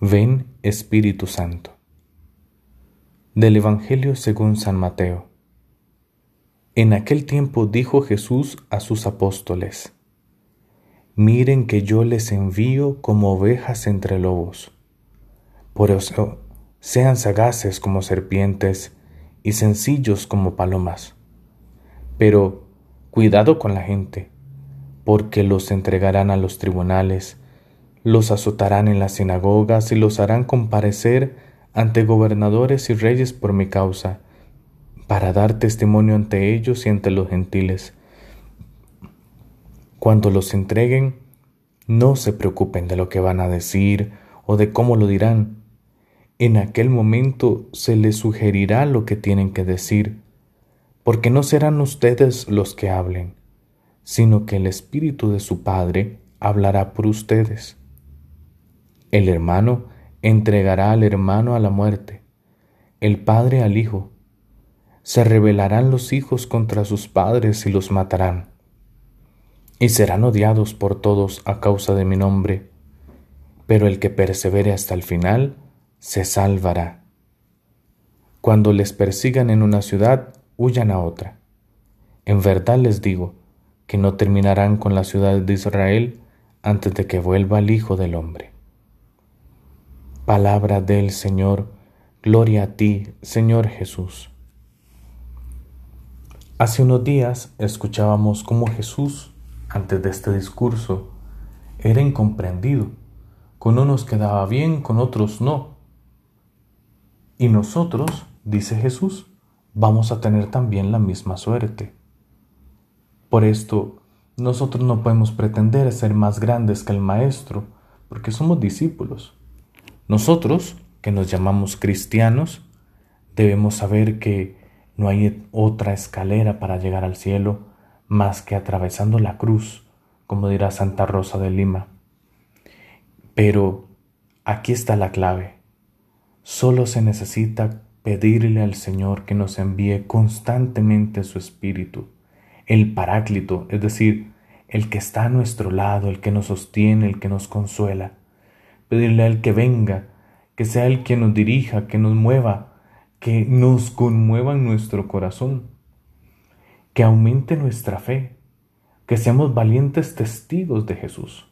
Ven Espíritu Santo. Del Evangelio según San Mateo. En aquel tiempo dijo Jesús a sus apóstoles, Miren que yo les envío como ovejas entre lobos. Por eso, sean sagaces como serpientes y sencillos como palomas. Pero cuidado con la gente, porque los entregarán a los tribunales, los azotarán en las sinagogas y los harán comparecer ante gobernadores y reyes por mi causa, para dar testimonio ante ellos y ante los gentiles. Cuando los entreguen, no se preocupen de lo que van a decir o de cómo lo dirán. En aquel momento se les sugerirá lo que tienen que decir, porque no serán ustedes los que hablen, sino que el Espíritu de su Padre hablará por ustedes. El hermano entregará al hermano a la muerte, el padre al hijo. Se rebelarán los hijos contra sus padres y los matarán. Y serán odiados por todos a causa de mi nombre, pero el que persevere hasta el final se salvará. Cuando les persigan en una ciudad, huyan a otra. En verdad les digo que no terminarán con la ciudad de Israel antes de que vuelva el Hijo del Hombre. Palabra del Señor, gloria a ti, Señor Jesús. Hace unos días escuchábamos cómo Jesús, antes de este discurso, era incomprendido. Con unos quedaba bien, con otros no. Y nosotros, dice Jesús, vamos a tener también la misma suerte. Por esto, nosotros no podemos pretender ser más grandes que el Maestro, porque somos discípulos. Nosotros, que nos llamamos cristianos, debemos saber que no hay otra escalera para llegar al cielo más que atravesando la cruz, como dirá Santa Rosa de Lima. Pero aquí está la clave. Solo se necesita pedirle al Señor que nos envíe constantemente su Espíritu, el Paráclito, es decir, el que está a nuestro lado, el que nos sostiene, el que nos consuela pedirle a Él que venga, que sea Él quien nos dirija, que nos mueva, que nos conmueva en nuestro corazón, que aumente nuestra fe, que seamos valientes testigos de Jesús,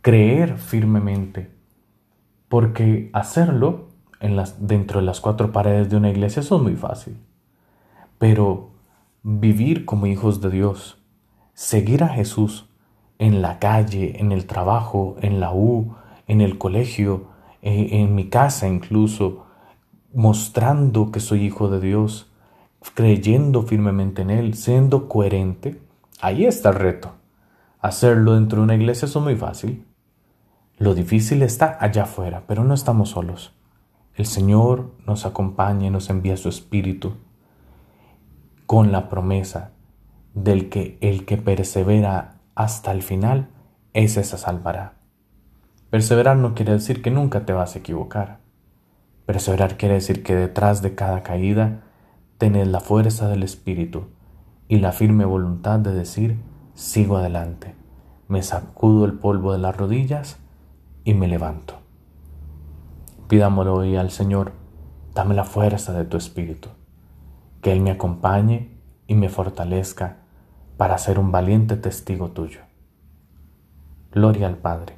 creer firmemente, porque hacerlo dentro de las cuatro paredes de una iglesia es muy fácil, pero vivir como hijos de Dios, seguir a Jesús en la calle, en el trabajo, en la U, en el colegio, eh, en mi casa incluso, mostrando que soy hijo de Dios, creyendo firmemente en Él, siendo coherente, ahí está el reto. Hacerlo dentro de una iglesia es muy fácil. Lo difícil está allá afuera, pero no estamos solos. El Señor nos acompaña y nos envía su Espíritu con la promesa del que el que persevera hasta el final, ese se salvará. Perseverar no quiere decir que nunca te vas a equivocar. Perseverar quiere decir que detrás de cada caída tenés la fuerza del Espíritu y la firme voluntad de decir, sigo adelante, me sacudo el polvo de las rodillas y me levanto. Pidámoslo hoy al Señor, dame la fuerza de tu Espíritu, que Él me acompañe y me fortalezca para ser un valiente testigo tuyo. Gloria al Padre